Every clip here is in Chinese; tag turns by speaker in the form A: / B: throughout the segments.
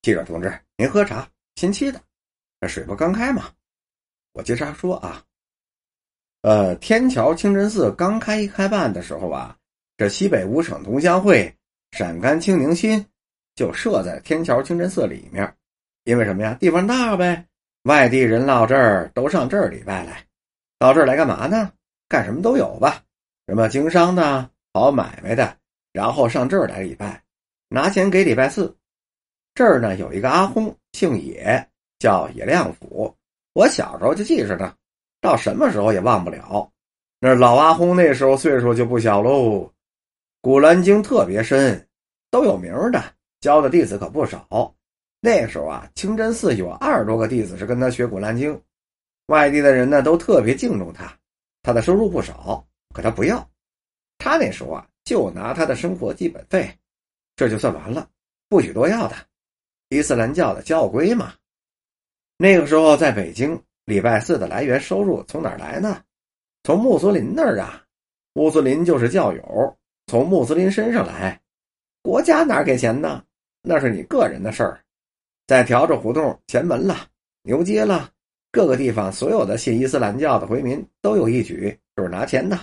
A: 记者同志，您喝茶，新沏的，这水不刚开吗？我接茬说啊，呃，天桥清真寺刚开一开办的时候啊，这西北五省同乡会陕甘青宁新就设在天桥清真寺里面，因为什么呀？地方大呗，外地人到这儿都上这儿礼拜来，到这儿来干嘛呢？干什么都有吧，什么经商的、跑买卖的，然后上这儿来礼拜，拿钱给礼拜寺。这儿呢有一个阿訇，姓野，叫野亮甫。我小时候就记着呢，到什么时候也忘不了。那老阿訇那时候岁数就不小喽，《古兰经》特别深，都有名的，教的弟子可不少。那时候啊，清真寺有二十多个弟子是跟他学《古兰经》，外地的人呢都特别敬重他。他的收入不少，可他不要。他那时候啊，就拿他的生活基本费，这就算完了，不许多要的。伊斯兰教的教规嘛。那个时候在北京，礼拜四的来源收入从哪儿来呢？从穆斯林那儿啊，穆斯林就是教友，从穆斯林身上来。国家哪给钱呢？那是你个人的事儿。在条子胡同、前门了、牛街了，各个地方所有的信伊斯兰教的回民都有一举，就是拿钱的。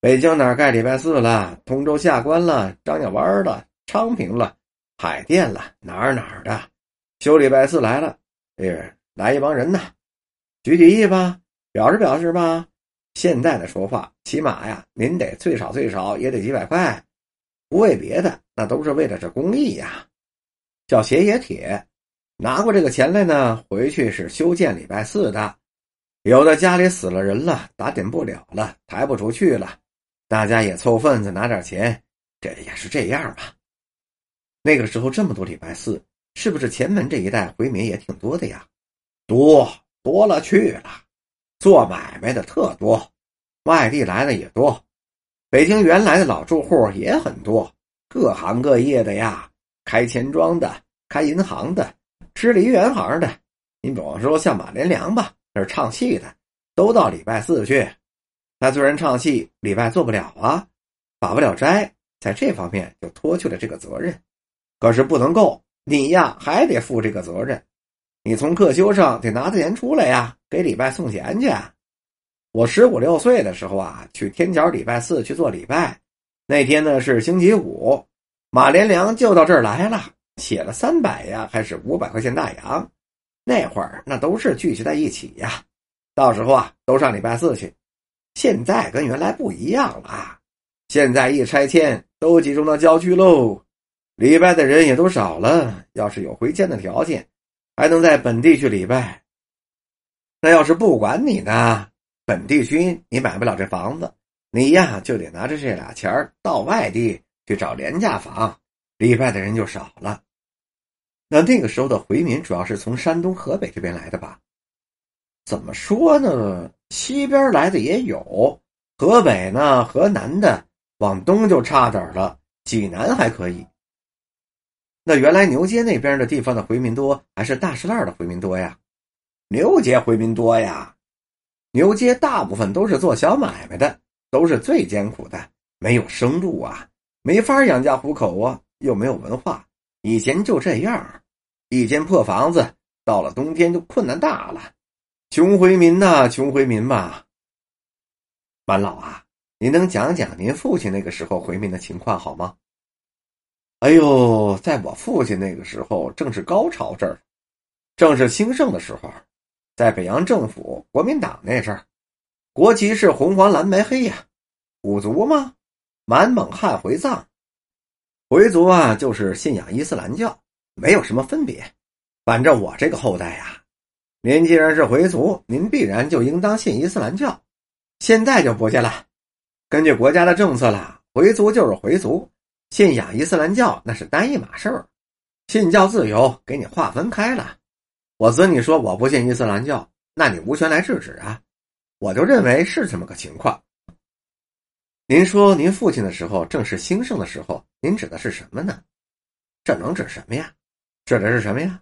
A: 北京哪儿盖礼拜四了？通州下关了，张家湾了，昌平了，海淀了，哪儿哪儿的修礼拜四来了。哎，来一帮人呐，举举意吧，表示表示吧。现在的说话，起码呀，您得最少最少也得几百块，不为别的，那都是为了这公益呀。叫写野帖，拿过这个钱来呢，回去是修建礼拜四的。有的家里死了人了，打点不了了，抬不出去了，大家也凑份子拿点钱，这也是这样吧。那个时候这么多礼拜四。是不是前门这一带回民也挺多的呀？多多了去了，做买卖的特多，外地来的也多，北京原来的老住户也很多，各行各业的呀，开钱庄的，开银行的，吃梨园行的。你比方说像马连良吧，那是唱戏的，都到礼拜四去。他虽然唱戏，礼拜做不了啊，把不了斋，在这方面就脱去了这个责任，可是不能够。你呀，还得负这个责任。你从课修上得拿着钱出来呀，给礼拜送钱去。我十五六岁的时候啊，去天桥礼拜四去做礼拜。那天呢是星期五，马连良就到这儿来了，写了三百呀，还是五百块钱大洋。那会儿那都是聚集在一起呀。到时候啊，都上礼拜四去。现在跟原来不一样了，现在一拆迁都集中到郊区喽。礼拜的人也都少了，要是有回迁的条件，还能在本地去礼拜。那要是不管你呢，本地区你买不了这房子，你呀就得拿着这俩钱到外地去找廉价房，礼拜的人就少了。那那个时候的回民主要是从山东、河北这边来的吧？怎么说呢？西边来的也有，河北呢、河南的，往东就差点了，济南还可以。那原来牛街那边的地方的回民多，还是大石烂的回民多呀？牛街回民多呀。牛街大部分都是做小买卖的，都是最艰苦的，没有生路啊，没法养家糊口啊，又没有文化。以前就这样，一间破房子，到了冬天就困难大了。穷回民呐，穷回民嘛。满老啊，您能讲讲您父亲那个时候回民的情况好吗？哎呦，在我父亲那个时候，正是高潮这儿，正是兴盛的时候，在北洋政府国民党那阵儿，国旗是红黄蓝白黑呀，五族吗？满蒙汉回藏，回族啊，就是信仰伊斯兰教，没有什么分别。反正我这个后代呀，您既然是回族，您必然就应当信伊斯兰教。现在就不信了，根据国家的政策了，回族就是回族。信仰伊斯兰教那是单一码事儿，信教自由给你划分开了。我子女说我不信伊斯兰教，那你无权来制止啊。我就认为是这么个情况。您说您父亲的时候正是兴盛的时候，您指的是什么呢？这能指什么呀？指的是什么呀？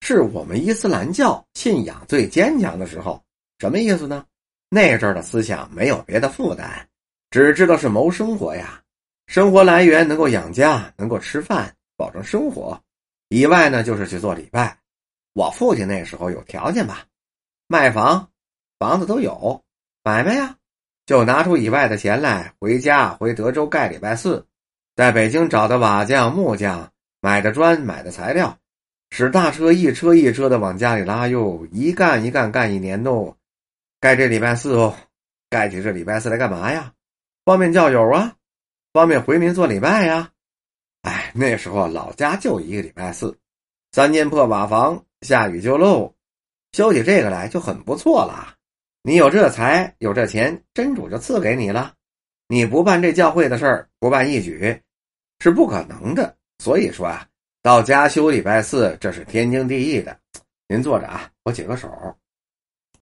A: 是我们伊斯兰教信仰最坚强的时候。什么意思呢？那阵儿的思想没有别的负担，只知道是谋生活呀。生活来源能够养家，能够吃饭，保证生活，以外呢，就是去做礼拜。我父亲那时候有条件吧，卖房，房子都有，买卖呀，就拿出以外的钱来，回家回德州盖礼拜寺，在北京找的瓦匠、木匠，买的砖，买的材料，使大车一车一车的往家里拉哟，一干一干干一年喽，盖这礼拜寺哦，盖起这礼拜寺来干嘛呀？方便教友啊，方便回民做礼拜呀。哎，那时候老家就一个礼拜四，三间破瓦房。下雨就漏，修起这个来就很不错了。你有这财，有这钱，真主就赐给你了。你不办这教会的事儿，不办义举，是不可能的。所以说啊，到家修礼拜四，这是天经地义的。您坐着啊，我解个手。